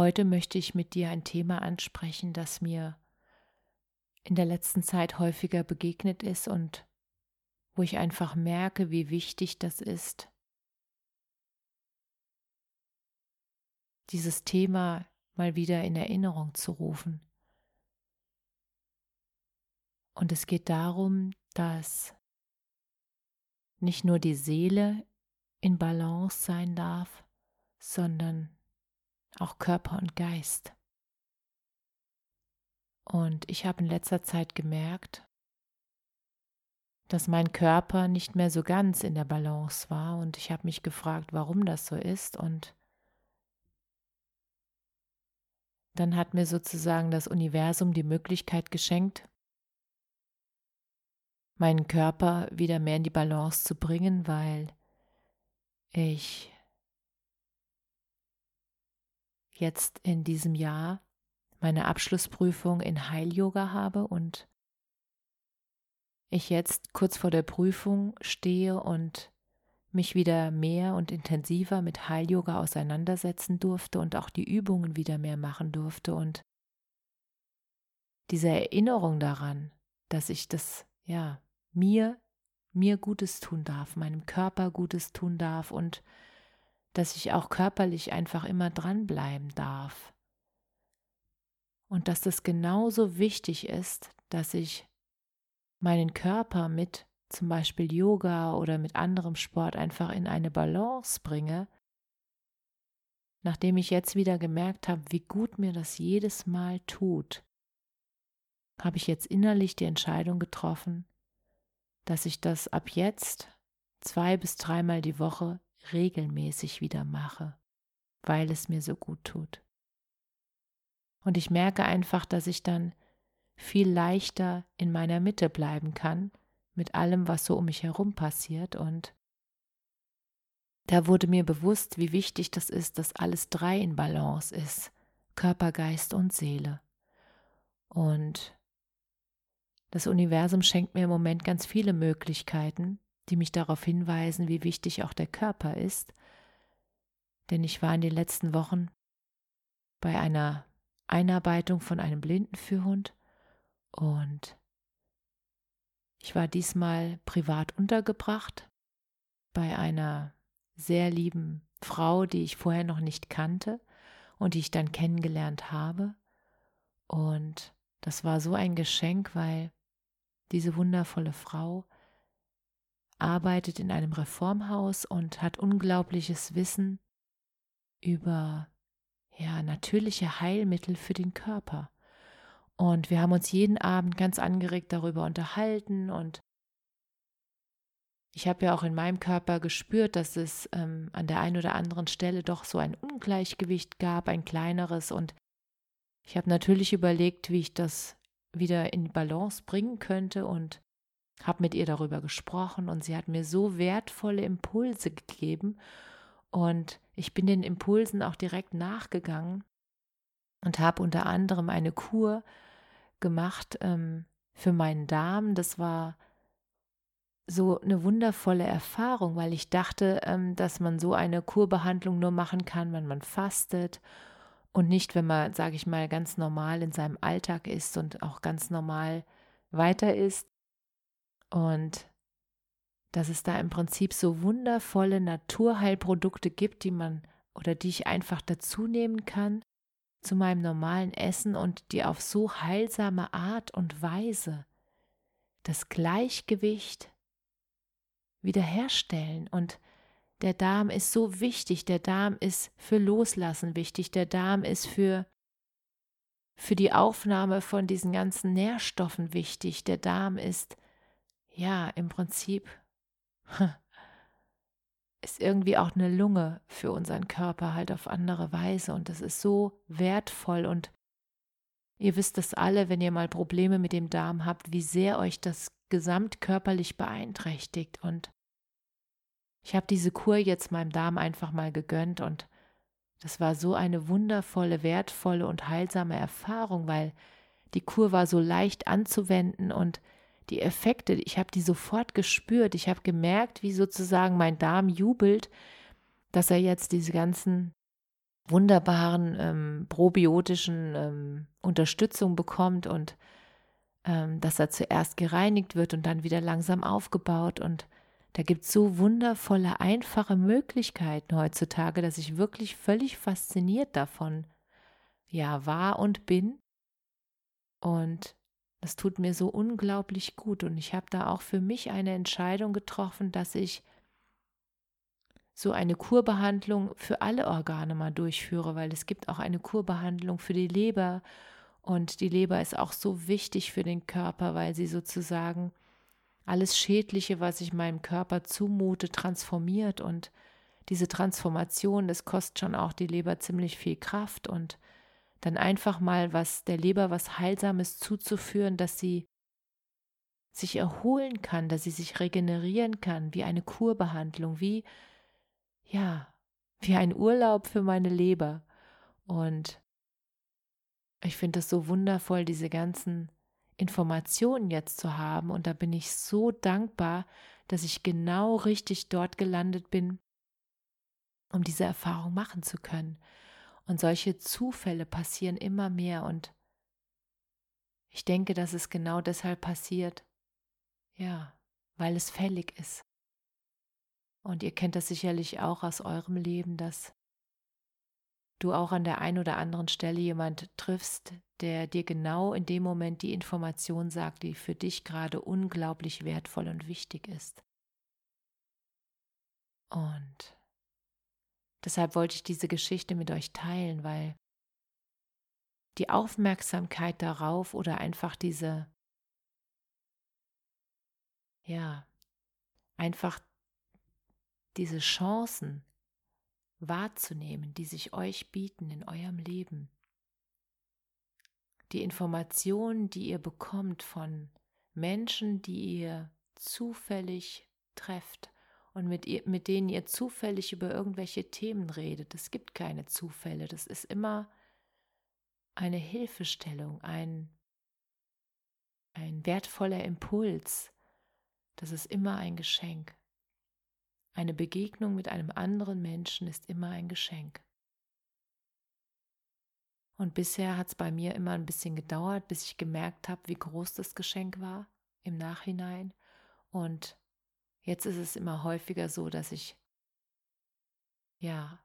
Heute möchte ich mit dir ein Thema ansprechen, das mir in der letzten Zeit häufiger begegnet ist und wo ich einfach merke, wie wichtig das ist, dieses Thema mal wieder in Erinnerung zu rufen. Und es geht darum, dass nicht nur die Seele in Balance sein darf, sondern auch Körper und Geist. Und ich habe in letzter Zeit gemerkt, dass mein Körper nicht mehr so ganz in der Balance war und ich habe mich gefragt, warum das so ist und dann hat mir sozusagen das Universum die Möglichkeit geschenkt, meinen Körper wieder mehr in die Balance zu bringen, weil ich jetzt in diesem Jahr meine Abschlussprüfung in Heil-Yoga habe und ich jetzt kurz vor der Prüfung stehe und mich wieder mehr und intensiver mit Heil-Yoga auseinandersetzen durfte und auch die Übungen wieder mehr machen durfte. Und diese Erinnerung daran, dass ich das, ja, mir, mir Gutes tun darf, meinem Körper Gutes tun darf und dass ich auch körperlich einfach immer dranbleiben darf. Und dass das genauso wichtig ist, dass ich meinen Körper mit zum Beispiel Yoga oder mit anderem Sport einfach in eine Balance bringe, nachdem ich jetzt wieder gemerkt habe, wie gut mir das jedes Mal tut, habe ich jetzt innerlich die Entscheidung getroffen, dass ich das ab jetzt zwei bis dreimal die Woche regelmäßig wieder mache, weil es mir so gut tut. Und ich merke einfach, dass ich dann viel leichter in meiner Mitte bleiben kann mit allem, was so um mich herum passiert. Und da wurde mir bewusst, wie wichtig das ist, dass alles drei in Balance ist, Körper, Geist und Seele. Und das Universum schenkt mir im Moment ganz viele Möglichkeiten, die mich darauf hinweisen, wie wichtig auch der Körper ist. Denn ich war in den letzten Wochen bei einer Einarbeitung von einem Blindenführhund und ich war diesmal privat untergebracht bei einer sehr lieben Frau, die ich vorher noch nicht kannte und die ich dann kennengelernt habe. Und das war so ein Geschenk, weil diese wundervolle Frau arbeitet in einem Reformhaus und hat unglaubliches Wissen über ja, natürliche Heilmittel für den Körper. Und wir haben uns jeden Abend ganz angeregt darüber unterhalten und ich habe ja auch in meinem Körper gespürt, dass es ähm, an der einen oder anderen Stelle doch so ein Ungleichgewicht gab, ein kleineres. Und ich habe natürlich überlegt, wie ich das wieder in Balance bringen könnte und habe mit ihr darüber gesprochen und sie hat mir so wertvolle Impulse gegeben und ich bin den Impulsen auch direkt nachgegangen und habe unter anderem eine Kur gemacht ähm, für meinen Darm. Das war so eine wundervolle Erfahrung, weil ich dachte, ähm, dass man so eine Kurbehandlung nur machen kann, wenn man fastet und nicht, wenn man, sage ich mal, ganz normal in seinem Alltag ist und auch ganz normal weiter ist. Und dass es da im Prinzip so wundervolle Naturheilprodukte gibt, die man oder die ich einfach dazu nehmen kann zu meinem normalen Essen und die auf so heilsame Art und Weise das Gleichgewicht wiederherstellen. Und der Darm ist so wichtig, der Darm ist für Loslassen wichtig, der Darm ist für für die Aufnahme von diesen ganzen Nährstoffen wichtig. Der Darm ist ja im Prinzip ist irgendwie auch eine Lunge für unseren Körper halt auf andere Weise und das ist so wertvoll und ihr wisst das alle, wenn ihr mal Probleme mit dem Darm habt, wie sehr euch das gesamtkörperlich beeinträchtigt und ich habe diese Kur jetzt meinem Darm einfach mal gegönnt und das war so eine wundervolle, wertvolle und heilsame Erfahrung, weil die Kur war so leicht anzuwenden und die Effekte, ich habe die sofort gespürt. Ich habe gemerkt, wie sozusagen mein Darm jubelt, dass er jetzt diese ganzen wunderbaren ähm, probiotischen ähm, Unterstützung bekommt und ähm, dass er zuerst gereinigt wird und dann wieder langsam aufgebaut. Und da gibt es so wundervolle, einfache Möglichkeiten heutzutage, dass ich wirklich völlig fasziniert davon ja war und bin. Und das tut mir so unglaublich gut und ich habe da auch für mich eine Entscheidung getroffen, dass ich so eine Kurbehandlung für alle Organe mal durchführe, weil es gibt auch eine Kurbehandlung für die Leber und die Leber ist auch so wichtig für den Körper, weil sie sozusagen alles Schädliche, was ich meinem Körper zumute, transformiert und diese Transformation, das kostet schon auch die Leber ziemlich viel Kraft und dann einfach mal was der Leber was Heilsames zuzuführen, dass sie sich erholen kann, dass sie sich regenerieren kann, wie eine Kurbehandlung, wie ja, wie ein Urlaub für meine Leber. Und ich finde es so wundervoll, diese ganzen Informationen jetzt zu haben. Und da bin ich so dankbar, dass ich genau richtig dort gelandet bin, um diese Erfahrung machen zu können. Und solche Zufälle passieren immer mehr und ich denke, dass es genau deshalb passiert, ja, weil es fällig ist. Und ihr kennt das sicherlich auch aus eurem Leben, dass du auch an der einen oder anderen Stelle jemand triffst, der dir genau in dem Moment die Information sagt, die für dich gerade unglaublich wertvoll und wichtig ist. Und Deshalb wollte ich diese Geschichte mit euch teilen, weil die Aufmerksamkeit darauf oder einfach diese, ja, einfach diese Chancen wahrzunehmen, die sich euch bieten in eurem Leben. Die Informationen, die ihr bekommt von Menschen, die ihr zufällig trefft und mit, ihr, mit denen ihr zufällig über irgendwelche Themen redet. Es gibt keine Zufälle, das ist immer eine Hilfestellung, ein, ein wertvoller Impuls. Das ist immer ein Geschenk. Eine Begegnung mit einem anderen Menschen ist immer ein Geschenk. Und bisher hat es bei mir immer ein bisschen gedauert, bis ich gemerkt habe, wie groß das Geschenk war im Nachhinein. Und Jetzt ist es immer häufiger so, dass ich ja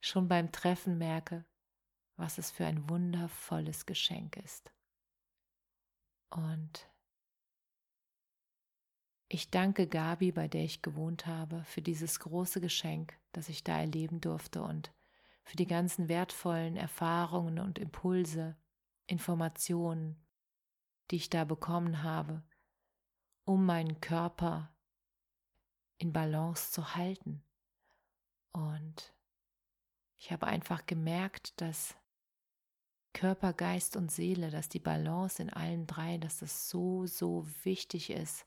schon beim Treffen merke, was es für ein wundervolles Geschenk ist. Und ich danke Gabi, bei der ich gewohnt habe, für dieses große Geschenk, das ich da erleben durfte und für die ganzen wertvollen Erfahrungen und Impulse, Informationen, die ich da bekommen habe, um meinen Körper in Balance zu halten. Und ich habe einfach gemerkt, dass Körper, Geist und Seele, dass die Balance in allen drei, dass das so, so wichtig ist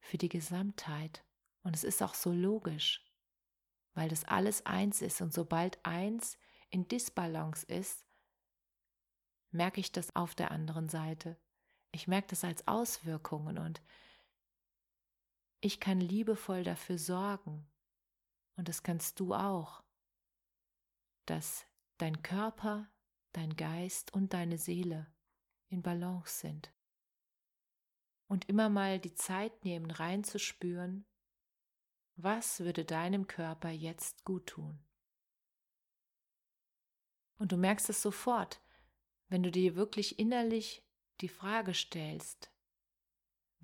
für die Gesamtheit. Und es ist auch so logisch, weil das alles eins ist. Und sobald eins in Disbalance ist, merke ich das auf der anderen Seite. Ich merke das als Auswirkungen und ich kann liebevoll dafür sorgen, und das kannst du auch, dass dein Körper, dein Geist und deine Seele in Balance sind. Und immer mal die Zeit nehmen, reinzuspüren, was würde deinem Körper jetzt gut tun. Und du merkst es sofort, wenn du dir wirklich innerlich die Frage stellst,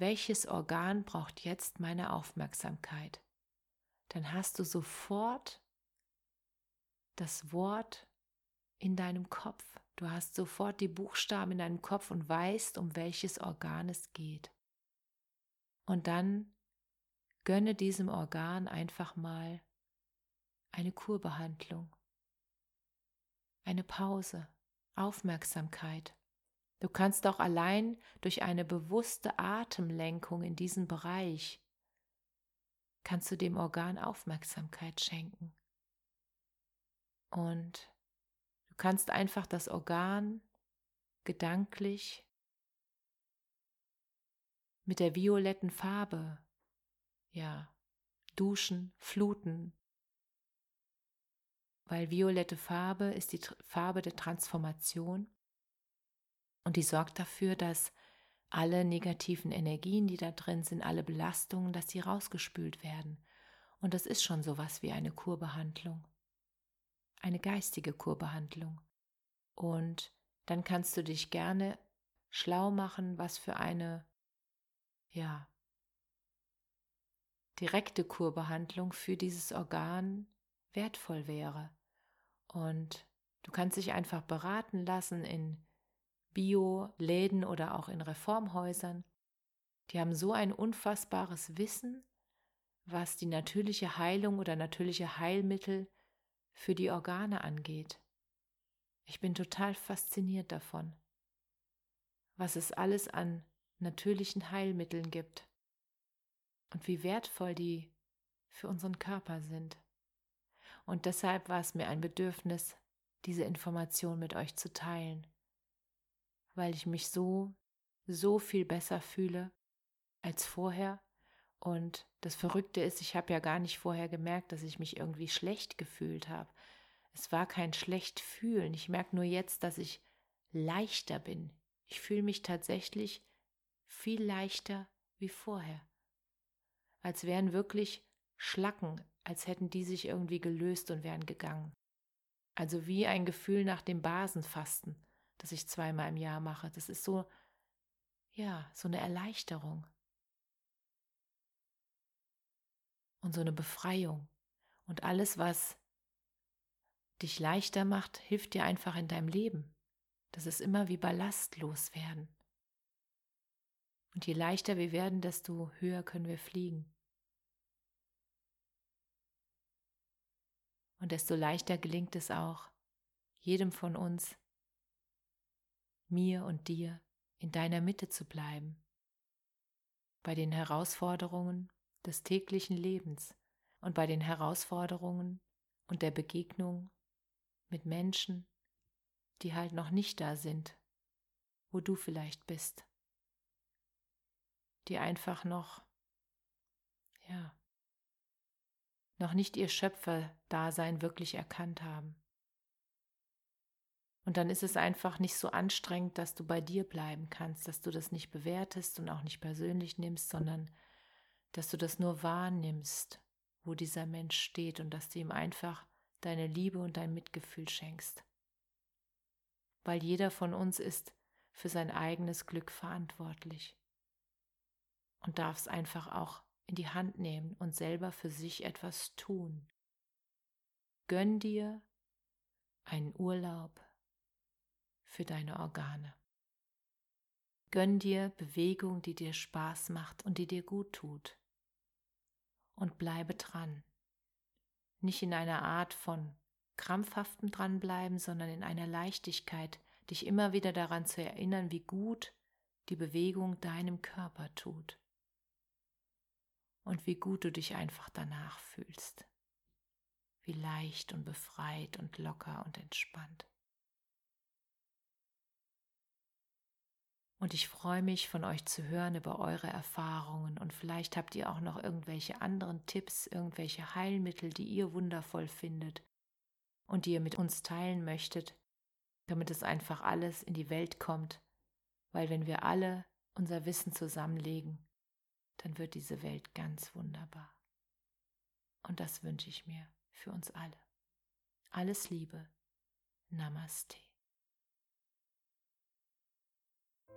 welches Organ braucht jetzt meine Aufmerksamkeit, dann hast du sofort das Wort in deinem Kopf. Du hast sofort die Buchstaben in deinem Kopf und weißt, um welches Organ es geht. Und dann gönne diesem Organ einfach mal eine Kurbehandlung, eine Pause, Aufmerksamkeit. Du kannst auch allein durch eine bewusste Atemlenkung in diesem Bereich, kannst du dem Organ Aufmerksamkeit schenken. Und du kannst einfach das Organ gedanklich mit der violetten Farbe, ja, duschen, fluten, weil violette Farbe ist die Farbe der Transformation und die sorgt dafür, dass alle negativen Energien, die da drin sind, alle Belastungen, dass sie rausgespült werden. Und das ist schon sowas wie eine Kurbehandlung. Eine geistige Kurbehandlung. Und dann kannst du dich gerne schlau machen, was für eine, ja, direkte Kurbehandlung für dieses Organ wertvoll wäre. Und du kannst dich einfach beraten lassen in Bio-Läden oder auch in Reformhäusern. Die haben so ein unfassbares Wissen, was die natürliche Heilung oder natürliche Heilmittel für die Organe angeht. Ich bin total fasziniert davon, was es alles an natürlichen Heilmitteln gibt und wie wertvoll die für unseren Körper sind. Und deshalb war es mir ein Bedürfnis, diese Information mit euch zu teilen, weil ich mich so, so viel besser fühle als vorher. Und das Verrückte ist, ich habe ja gar nicht vorher gemerkt, dass ich mich irgendwie schlecht gefühlt habe. Es war kein schlecht fühlen. Ich merke nur jetzt, dass ich leichter bin. Ich fühle mich tatsächlich viel leichter wie vorher. Als wären wirklich Schlacken als hätten die sich irgendwie gelöst und wären gegangen. Also wie ein Gefühl nach dem Basenfasten, das ich zweimal im Jahr mache. Das ist so, ja, so eine Erleichterung. Und so eine Befreiung. Und alles, was dich leichter macht, hilft dir einfach in deinem Leben. Das ist immer wie ballastlos werden. Und je leichter wir werden, desto höher können wir fliegen. Und desto leichter gelingt es auch, jedem von uns, mir und dir, in deiner Mitte zu bleiben, bei den Herausforderungen des täglichen Lebens und bei den Herausforderungen und der Begegnung mit Menschen, die halt noch nicht da sind, wo du vielleicht bist, die einfach noch, ja, noch nicht ihr Schöpferdasein wirklich erkannt haben. Und dann ist es einfach nicht so anstrengend, dass du bei dir bleiben kannst, dass du das nicht bewertest und auch nicht persönlich nimmst, sondern dass du das nur wahrnimmst, wo dieser Mensch steht und dass du ihm einfach deine Liebe und dein Mitgefühl schenkst. Weil jeder von uns ist für sein eigenes Glück verantwortlich und darf es einfach auch in die Hand nehmen und selber für sich etwas tun. Gönn dir einen Urlaub für deine Organe. Gönn dir Bewegung, die dir Spaß macht und die dir gut tut. Und bleibe dran. Nicht in einer Art von krampfhaftem Dranbleiben, sondern in einer Leichtigkeit, dich immer wieder daran zu erinnern, wie gut die Bewegung deinem Körper tut und wie gut du dich einfach danach fühlst. Wie leicht und befreit und locker und entspannt. Und ich freue mich, von euch zu hören über eure Erfahrungen und vielleicht habt ihr auch noch irgendwelche anderen Tipps, irgendwelche Heilmittel, die ihr wundervoll findet und die ihr mit uns teilen möchtet, damit es einfach alles in die Welt kommt, weil wenn wir alle unser Wissen zusammenlegen, dann wird diese Welt ganz wunderbar. Und das wünsche ich mir für uns alle. Alles Liebe. Namaste.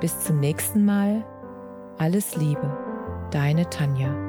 Bis zum nächsten Mal. Alles Liebe, deine Tanja.